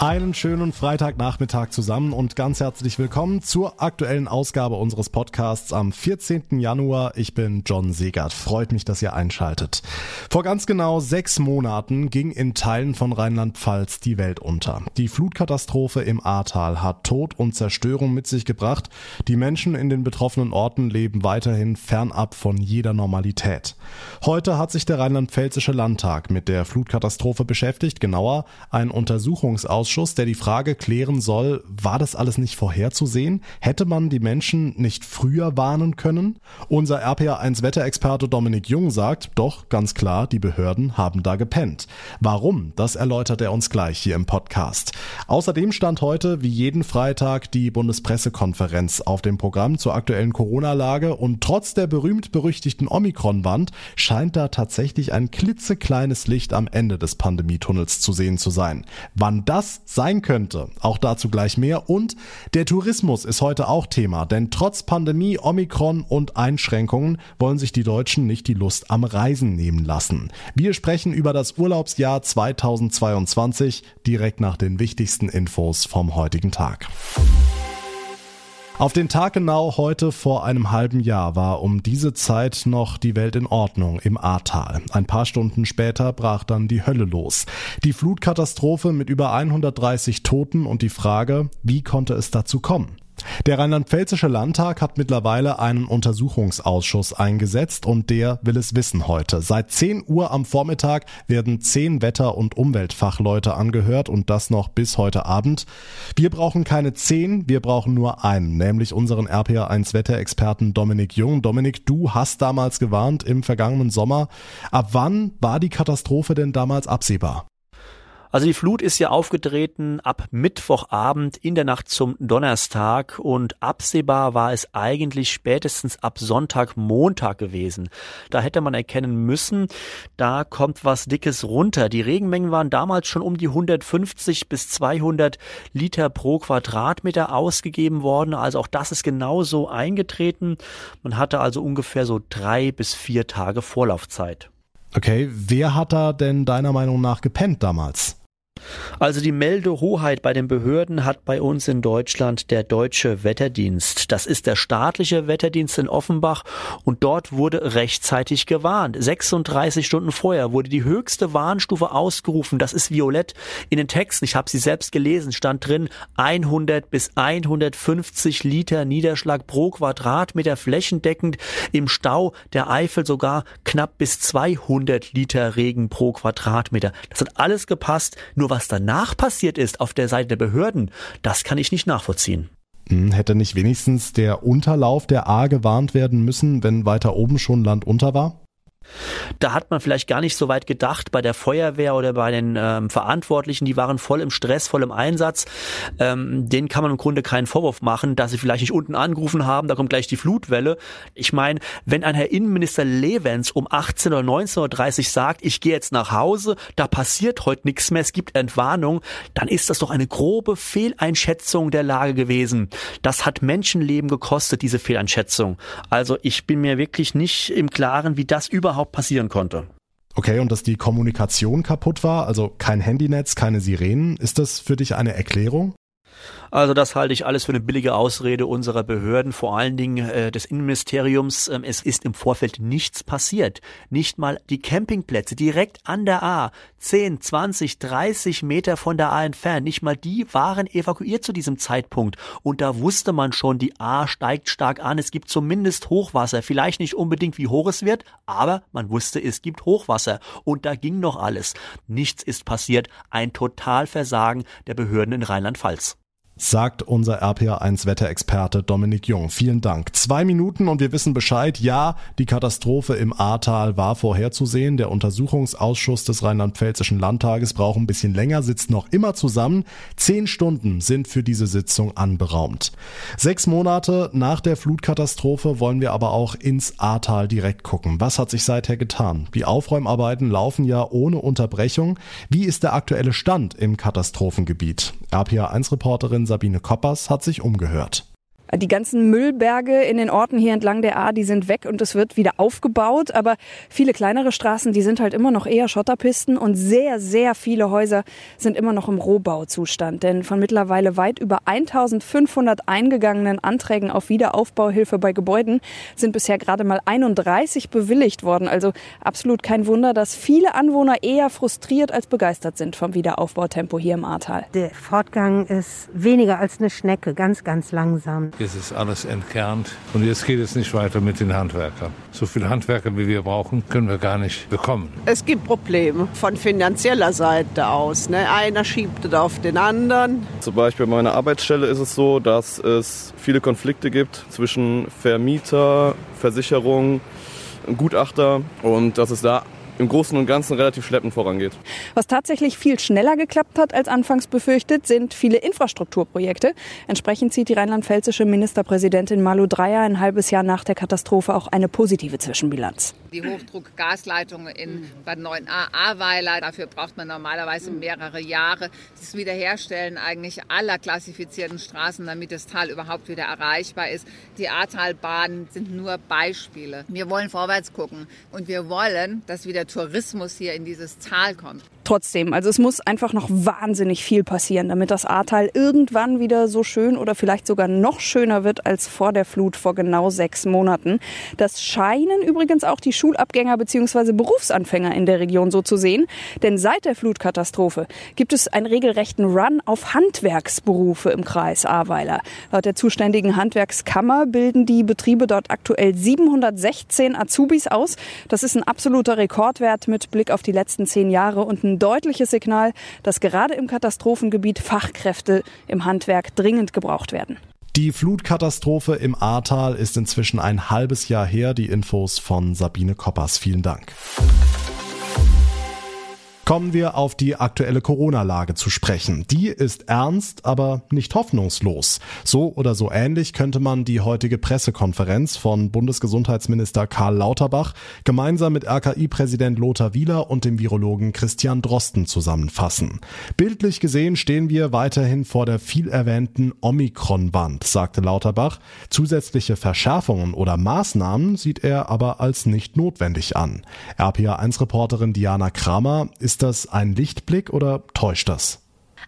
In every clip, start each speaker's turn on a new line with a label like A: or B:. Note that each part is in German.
A: Einen schönen Freitagnachmittag zusammen und ganz herzlich willkommen zur aktuellen Ausgabe unseres Podcasts am 14. Januar. Ich bin John Segert. Freut mich, dass ihr einschaltet. Vor ganz genau sechs Monaten ging in Teilen von Rheinland-Pfalz die Welt unter. Die Flutkatastrophe im Ahrtal hat Tod und Zerstörung mit sich gebracht. Die Menschen in den betroffenen Orten leben weiterhin fernab von jeder Normalität. Heute hat sich der Rheinland-Pfälzische Landtag mit der Flutkatastrophe beschäftigt, genauer ein Untersuchungsausschuss Ausschuss, der die Frage klären soll, war das alles nicht vorherzusehen? Hätte man die Menschen nicht früher warnen können? Unser RPA1 Wetterexperte Dominik Jung sagt, doch, ganz klar, die Behörden haben da gepennt. Warum? Das erläutert er uns gleich hier im Podcast. Außerdem stand heute, wie jeden Freitag, die Bundespressekonferenz auf dem Programm zur aktuellen Corona-Lage und trotz der berühmt-berüchtigten Omikron-Wand scheint da tatsächlich ein klitzekleines Licht am Ende des Pandemietunnels zu sehen zu sein. Wann das sein könnte. Auch dazu gleich mehr. Und der Tourismus ist heute auch Thema, denn trotz Pandemie, Omikron und Einschränkungen wollen sich die Deutschen nicht die Lust am Reisen nehmen lassen. Wir sprechen über das Urlaubsjahr 2022 direkt nach den wichtigsten Infos vom heutigen Tag. Auf den Tag genau heute vor einem halben Jahr war um diese Zeit noch die Welt in Ordnung im Ahrtal. Ein paar Stunden später brach dann die Hölle los. Die Flutkatastrophe mit über 130 Toten und die Frage, wie konnte es dazu kommen? Der Rheinland-Pfälzische Landtag hat mittlerweile einen Untersuchungsausschuss eingesetzt und der will es wissen heute. Seit 10 Uhr am Vormittag werden zehn Wetter- und Umweltfachleute angehört und das noch bis heute Abend. Wir brauchen keine zehn, wir brauchen nur einen, nämlich unseren RPA1 Wetterexperten Dominik Jung. Dominik, du hast damals gewarnt im vergangenen Sommer. Ab wann war die Katastrophe denn damals absehbar?
B: Also die Flut ist ja aufgetreten ab Mittwochabend in der Nacht zum Donnerstag und absehbar war es eigentlich spätestens ab Sonntag, Montag gewesen. Da hätte man erkennen müssen, da kommt was Dickes runter. Die Regenmengen waren damals schon um die 150 bis 200 Liter pro Quadratmeter ausgegeben worden. Also auch das ist genauso eingetreten. Man hatte also ungefähr so drei bis vier Tage Vorlaufzeit.
A: Okay, wer hat da denn deiner Meinung nach gepennt damals?
B: Also die Meldehoheit bei den Behörden hat bei uns in Deutschland der Deutsche Wetterdienst. Das ist der staatliche Wetterdienst in Offenbach und dort wurde rechtzeitig gewarnt. 36 Stunden vorher wurde die höchste Warnstufe ausgerufen. Das ist violett. In den Texten, ich habe sie selbst gelesen, stand drin 100 bis 150 Liter Niederschlag pro Quadratmeter flächendeckend. Im Stau der Eifel sogar knapp bis 200 Liter Regen pro Quadratmeter. Das hat alles gepasst. Nur was danach passiert ist auf der Seite der Behörden, das kann ich nicht nachvollziehen.
A: Hm, hätte nicht wenigstens der Unterlauf der A gewarnt werden müssen, wenn weiter oben schon Land unter war?
B: Da hat man vielleicht gar nicht so weit gedacht bei der Feuerwehr oder bei den ähm, Verantwortlichen, die waren voll im Stress, voll im Einsatz. Ähm, denen kann man im Grunde keinen Vorwurf machen, dass sie vielleicht nicht unten angerufen haben, da kommt gleich die Flutwelle. Ich meine, wenn ein Herr Innenminister Levens um 18 oder 19.30 Uhr sagt, ich gehe jetzt nach Hause, da passiert heute nichts mehr, es gibt Entwarnung, dann ist das doch eine grobe Fehleinschätzung der Lage gewesen. Das hat Menschenleben gekostet, diese Fehleinschätzung. Also ich bin mir wirklich nicht im Klaren, wie das überhaupt überhaupt passieren konnte.
A: Okay, und dass die Kommunikation kaputt war, also kein Handynetz, keine Sirenen, ist das für dich eine Erklärung?
B: Also das halte ich alles für eine billige Ausrede unserer Behörden, vor allen Dingen äh, des Innenministeriums. Ähm, es ist im Vorfeld nichts passiert. Nicht mal die Campingplätze direkt an der A, 10, 20, 30 Meter von der A entfernt, nicht mal die waren evakuiert zu diesem Zeitpunkt. Und da wusste man schon, die A steigt stark an, es gibt zumindest Hochwasser. Vielleicht nicht unbedingt, wie hoch es wird, aber man wusste, es gibt Hochwasser. Und da ging noch alles. Nichts ist passiert. Ein Totalversagen der Behörden in Rheinland-Pfalz
A: sagt unser RPA1 Wetterexperte Dominik Jung. Vielen Dank. Zwei Minuten und wir wissen Bescheid. Ja, die Katastrophe im Ahrtal war vorherzusehen. Der Untersuchungsausschuss des Rheinland-Pfälzischen Landtages braucht ein bisschen länger, sitzt noch immer zusammen. Zehn Stunden sind für diese Sitzung anberaumt. Sechs Monate nach der Flutkatastrophe wollen wir aber auch ins Ahrtal direkt gucken. Was hat sich seither getan? Die Aufräumarbeiten laufen ja ohne Unterbrechung. Wie ist der aktuelle Stand im Katastrophengebiet? RPA1-Reporterin Sabine Koppers hat sich umgehört.
C: Die ganzen Müllberge in den Orten hier entlang der A, die sind weg und es wird wieder aufgebaut. Aber viele kleinere Straßen, die sind halt immer noch eher Schotterpisten und sehr, sehr viele Häuser sind immer noch im Rohbauzustand. Denn von mittlerweile weit über 1500 eingegangenen Anträgen auf Wiederaufbauhilfe bei Gebäuden sind bisher gerade mal 31 bewilligt worden. Also absolut kein Wunder, dass viele Anwohner eher frustriert als begeistert sind vom Wiederaufbautempo hier im Ahrtal.
D: Der Fortgang ist weniger als eine Schnecke, ganz, ganz langsam.
E: Jetzt ist alles entkernt und jetzt geht es nicht weiter mit den Handwerkern. So viele Handwerker, wie wir brauchen, können wir gar nicht bekommen.
F: Es gibt Probleme von finanzieller Seite aus. Ne? Einer schiebt es auf den anderen.
G: Zum Beispiel bei meiner Arbeitsstelle ist es so, dass es viele Konflikte gibt zwischen Vermieter, Versicherung, Gutachter und dass es da im Großen und Ganzen relativ schleppend vorangeht.
C: Was tatsächlich viel schneller geklappt hat als anfangs befürchtet, sind viele Infrastrukturprojekte. Entsprechend zieht die rheinland-pfälzische Ministerpräsidentin Malu Dreyer ein halbes Jahr nach der Katastrophe auch eine positive Zwischenbilanz.
H: Die Hochdruckgasleitung in Bad 9a Ahrweiler, dafür braucht man normalerweise mehrere Jahre. Das Wiederherstellen eigentlich aller klassifizierten Straßen, damit das Tal überhaupt wieder erreichbar ist. Die Ahrtalbahnen sind nur Beispiele. Wir wollen vorwärts gucken und wir wollen, dass wieder Tourismus hier in dieses Tal kommt.
C: Trotzdem, also es muss einfach noch wahnsinnig viel passieren, damit das Ahrtal irgendwann wieder so schön oder vielleicht sogar noch schöner wird als vor der Flut vor genau sechs Monaten. Das scheinen übrigens auch die Schulabgänger bzw. Berufsanfänger in der Region so zu sehen. Denn seit der Flutkatastrophe gibt es einen regelrechten Run auf Handwerksberufe im Kreis Ahrweiler. Laut der zuständigen Handwerkskammer bilden die Betriebe dort aktuell 716 Azubis aus. Das ist ein absoluter Rekordwert mit Blick auf die letzten zehn Jahre und deutliches Signal, dass gerade im Katastrophengebiet Fachkräfte im Handwerk dringend gebraucht werden.
A: Die Flutkatastrophe im Ahrtal ist inzwischen ein halbes Jahr her. Die Infos von Sabine Koppers. Vielen Dank. Kommen wir auf die aktuelle Corona-Lage zu sprechen. Die ist ernst, aber nicht hoffnungslos. So oder so ähnlich könnte man die heutige Pressekonferenz von Bundesgesundheitsminister Karl Lauterbach gemeinsam mit RKI-Präsident Lothar Wieler und dem Virologen Christian Drosten zusammenfassen. Bildlich gesehen stehen wir weiterhin vor der viel erwähnten Omikron-Wand, sagte Lauterbach. Zusätzliche Verschärfungen oder Maßnahmen sieht er aber als nicht notwendig an. RPA1-Reporterin Diana Kramer ist ist das ein Lichtblick oder täuscht das?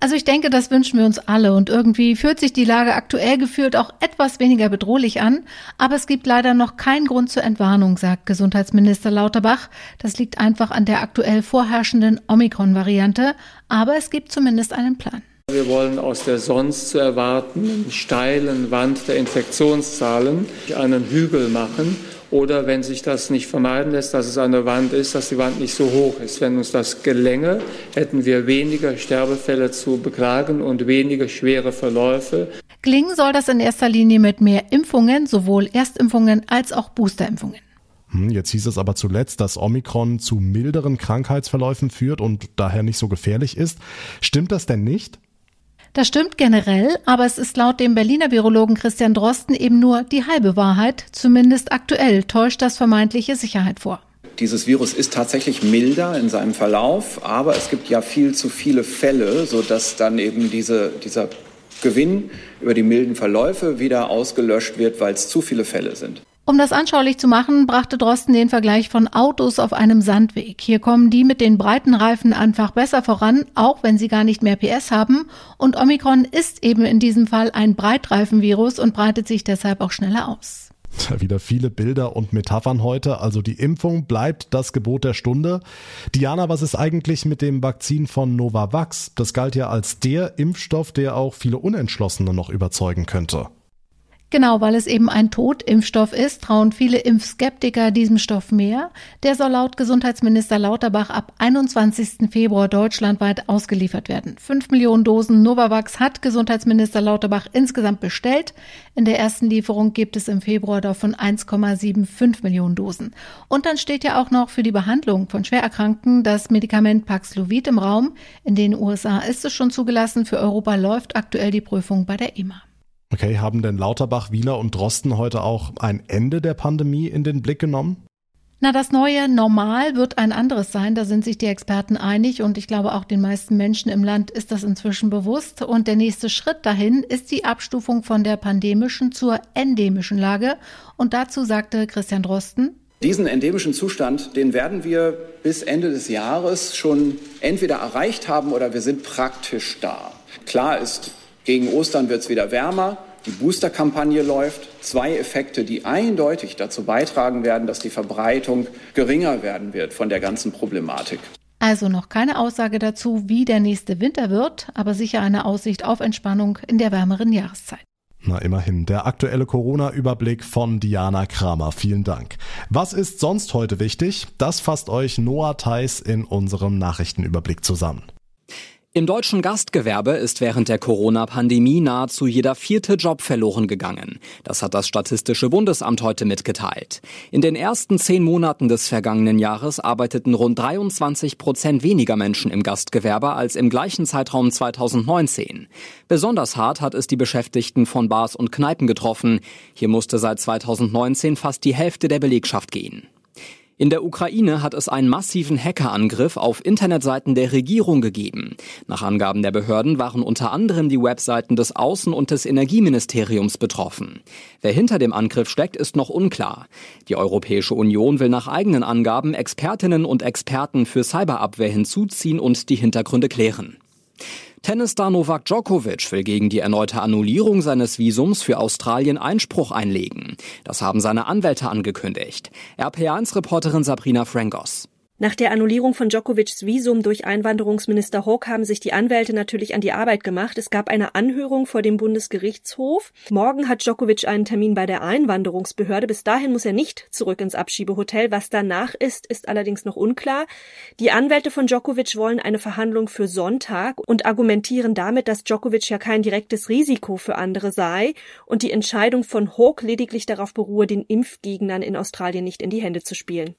I: Also ich denke, das wünschen wir uns alle und irgendwie fühlt sich die Lage aktuell gefühlt auch etwas weniger bedrohlich an, aber es gibt leider noch keinen Grund zur Entwarnung, sagt Gesundheitsminister Lauterbach. Das liegt einfach an der aktuell vorherrschenden Omikron-Variante, aber es gibt zumindest einen Plan.
J: Wir wollen aus der sonst zu erwartenden steilen Wand der Infektionszahlen einen Hügel machen oder wenn sich das nicht vermeiden lässt, dass es eine Wand ist, dass die Wand nicht so hoch ist. Wenn uns das gelänge, hätten wir weniger Sterbefälle zu beklagen und weniger schwere Verläufe.
I: Gelingen soll das in erster Linie mit mehr Impfungen, sowohl Erstimpfungen als auch Boosterimpfungen.
A: Hm, jetzt hieß es aber zuletzt, dass Omikron zu milderen Krankheitsverläufen führt und daher nicht so gefährlich ist. Stimmt das denn nicht?
I: Das stimmt generell, aber es ist laut dem Berliner Virologen Christian Drosten eben nur die halbe Wahrheit. Zumindest aktuell täuscht das vermeintliche Sicherheit vor.
K: Dieses Virus ist tatsächlich milder in seinem Verlauf, aber es gibt ja viel zu viele Fälle, sodass dann eben diese, dieser Gewinn über die milden Verläufe wieder ausgelöscht wird, weil es zu viele Fälle sind.
I: Um das anschaulich zu machen, brachte Drosten den Vergleich von Autos auf einem Sandweg. Hier kommen die mit den breiten Reifen einfach besser voran, auch wenn sie gar nicht mehr PS haben. Und Omikron ist eben in diesem Fall ein Breitreifenvirus und breitet sich deshalb auch schneller aus.
A: Wieder viele Bilder und Metaphern heute. Also die Impfung bleibt das Gebot der Stunde. Diana, was ist eigentlich mit dem Vakzin von Novavax? Das galt ja als der Impfstoff, der auch viele Unentschlossene noch überzeugen könnte.
I: Genau, weil es eben ein Totimpfstoff ist, trauen viele Impfskeptiker diesem Stoff mehr. Der soll laut Gesundheitsminister Lauterbach ab 21. Februar deutschlandweit ausgeliefert werden. Fünf Millionen Dosen Novavax hat Gesundheitsminister Lauterbach insgesamt bestellt. In der ersten Lieferung gibt es im Februar davon 1,75 Millionen Dosen. Und dann steht ja auch noch für die Behandlung von Schwererkrankten das Medikament Paxlovid im Raum. In den USA ist es schon zugelassen. Für Europa läuft aktuell die Prüfung bei der EMA.
A: Okay, haben denn Lauterbach, Wieler und Drosten heute auch ein Ende der Pandemie in den Blick genommen?
I: Na, das neue Normal wird ein anderes sein, da sind sich die Experten einig und ich glaube auch den meisten Menschen im Land ist das inzwischen bewusst. Und der nächste Schritt dahin ist die Abstufung von der pandemischen zur endemischen Lage. Und dazu sagte Christian Drosten,
K: diesen endemischen Zustand, den werden wir bis Ende des Jahres schon entweder erreicht haben oder wir sind praktisch da. Klar ist, gegen Ostern wird es wieder wärmer. Die Booster-Kampagne läuft. Zwei Effekte, die eindeutig dazu beitragen werden, dass die Verbreitung geringer werden wird von der ganzen Problematik.
I: Also noch keine Aussage dazu, wie der nächste Winter wird, aber sicher eine Aussicht auf Entspannung in der wärmeren Jahreszeit.
A: Na immerhin, der aktuelle Corona-Überblick von Diana Kramer. Vielen Dank. Was ist sonst heute wichtig? Das fasst euch Noah Theis in unserem Nachrichtenüberblick zusammen.
L: Im deutschen Gastgewerbe ist während der Corona-Pandemie nahezu jeder vierte Job verloren gegangen. Das hat das Statistische Bundesamt heute mitgeteilt. In den ersten zehn Monaten des vergangenen Jahres arbeiteten rund 23 Prozent weniger Menschen im Gastgewerbe als im gleichen Zeitraum 2019. Besonders hart hat es die Beschäftigten von Bars und Kneipen getroffen. Hier musste seit 2019 fast die Hälfte der Belegschaft gehen. In der Ukraine hat es einen massiven Hackerangriff auf Internetseiten der Regierung gegeben. Nach Angaben der Behörden waren unter anderem die Webseiten des Außen- und des Energieministeriums betroffen. Wer hinter dem Angriff steckt, ist noch unklar. Die Europäische Union will nach eigenen Angaben Expertinnen und Experten für Cyberabwehr hinzuziehen und die Hintergründe klären. Tennisstar Novak Djokovic will gegen die erneute Annullierung seines Visums für Australien Einspruch einlegen. Das haben seine Anwälte angekündigt. RPA1-Reporterin Sabrina Frangos.
M: Nach der Annullierung von Djokovics Visum durch Einwanderungsminister Hawk haben sich die Anwälte natürlich an die Arbeit gemacht. Es gab eine Anhörung vor dem Bundesgerichtshof. Morgen hat Djokovic einen Termin bei der Einwanderungsbehörde. Bis dahin muss er nicht zurück ins Abschiebehotel. Was danach ist, ist allerdings noch unklar. Die Anwälte von Djokovic wollen eine Verhandlung für Sonntag und argumentieren damit, dass Djokovic ja kein direktes Risiko für andere sei und die Entscheidung von Hawk lediglich darauf beruhe, den Impfgegnern in Australien nicht in die Hände zu spielen.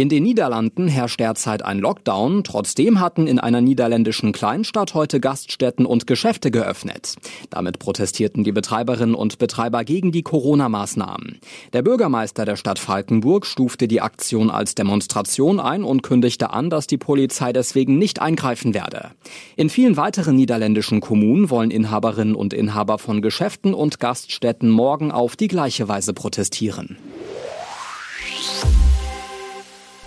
L: In den Niederlanden herrscht derzeit ein Lockdown. Trotzdem hatten in einer niederländischen Kleinstadt heute Gaststätten und Geschäfte geöffnet. Damit protestierten die Betreiberinnen und Betreiber gegen die Corona-Maßnahmen. Der Bürgermeister der Stadt Falkenburg stufte die Aktion als Demonstration ein und kündigte an, dass die Polizei deswegen nicht eingreifen werde. In vielen weiteren niederländischen Kommunen wollen Inhaberinnen und Inhaber von Geschäften und Gaststätten morgen auf die gleiche Weise protestieren.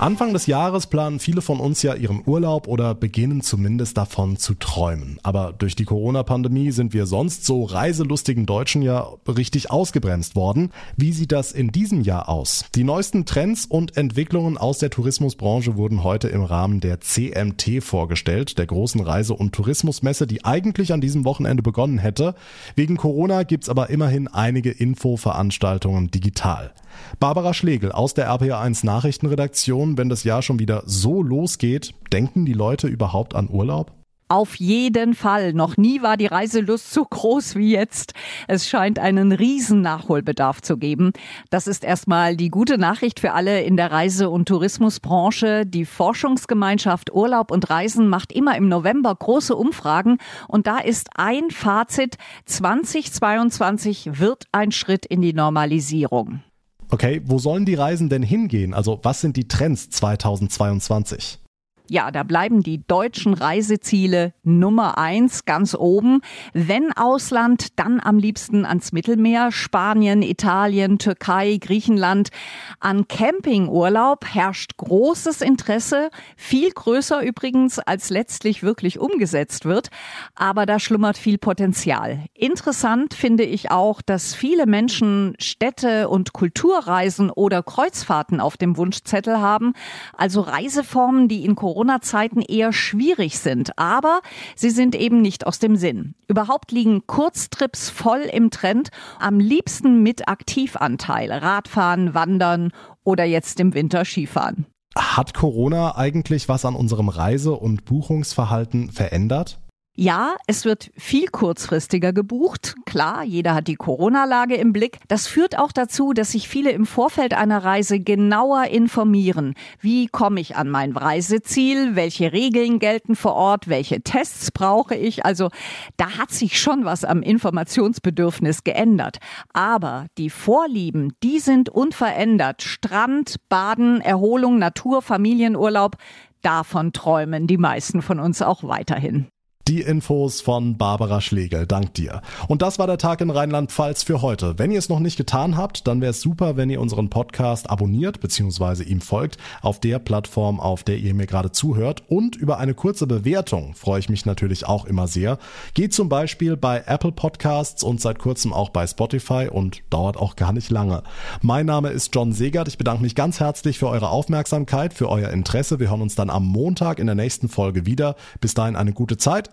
A: Anfang des Jahres planen viele von uns ja ihren Urlaub oder beginnen zumindest davon zu träumen. Aber durch die Corona-Pandemie sind wir sonst so reiselustigen Deutschen ja richtig ausgebremst worden. Wie sieht das in diesem Jahr aus? Die neuesten Trends und Entwicklungen aus der Tourismusbranche wurden heute im Rahmen der CMT vorgestellt, der großen Reise- und Tourismusmesse, die eigentlich an diesem Wochenende begonnen hätte. Wegen Corona gibt's aber immerhin einige Infoveranstaltungen digital. Barbara Schlegel aus der RPA1 Nachrichtenredaktion, wenn das Jahr schon wieder so losgeht, denken die Leute überhaupt an Urlaub?
N: Auf jeden Fall. Noch nie war die Reiselust so groß wie jetzt. Es scheint einen riesen Nachholbedarf zu geben. Das ist erstmal die gute Nachricht für alle in der Reise- und Tourismusbranche. Die Forschungsgemeinschaft Urlaub und Reisen macht immer im November große Umfragen und da ist ein Fazit. 2022 wird ein Schritt in die Normalisierung.
A: Okay, wo sollen die Reisen denn hingehen? Also was sind die Trends 2022?
N: Ja, da bleiben die deutschen Reiseziele Nummer eins ganz oben. Wenn Ausland, dann am liebsten ans Mittelmeer, Spanien, Italien, Türkei, Griechenland. An Campingurlaub herrscht großes Interesse, viel größer übrigens, als letztlich wirklich umgesetzt wird. Aber da schlummert viel Potenzial. Interessant finde ich auch, dass viele Menschen Städte und Kulturreisen oder Kreuzfahrten auf dem Wunschzettel haben. Also Reiseformen, die in Corona-Zeiten eher schwierig sind, aber sie sind eben nicht aus dem Sinn. Überhaupt liegen Kurztrips voll im Trend, am liebsten mit Aktivanteil, Radfahren, Wandern oder jetzt im Winter Skifahren.
A: Hat Corona eigentlich was an unserem Reise- und Buchungsverhalten verändert?
N: Ja, es wird viel kurzfristiger gebucht. Klar, jeder hat die Corona-Lage im Blick. Das führt auch dazu, dass sich viele im Vorfeld einer Reise genauer informieren. Wie komme ich an mein Reiseziel? Welche Regeln gelten vor Ort? Welche Tests brauche ich? Also da hat sich schon was am Informationsbedürfnis geändert. Aber die Vorlieben, die sind unverändert. Strand, Baden, Erholung, Natur, Familienurlaub. Davon träumen die meisten von uns auch weiterhin.
A: Die Infos von Barbara Schlegel. Dank dir. Und das war der Tag in Rheinland-Pfalz für heute. Wenn ihr es noch nicht getan habt, dann wäre es super, wenn ihr unseren Podcast abonniert bzw. ihm folgt auf der Plattform, auf der ihr mir gerade zuhört. Und über eine kurze Bewertung freue ich mich natürlich auch immer sehr. Geht zum Beispiel bei Apple Podcasts und seit kurzem auch bei Spotify und dauert auch gar nicht lange. Mein Name ist John Segert. Ich bedanke mich ganz herzlich für eure Aufmerksamkeit, für euer Interesse. Wir hören uns dann am Montag in der nächsten Folge wieder. Bis dahin eine gute Zeit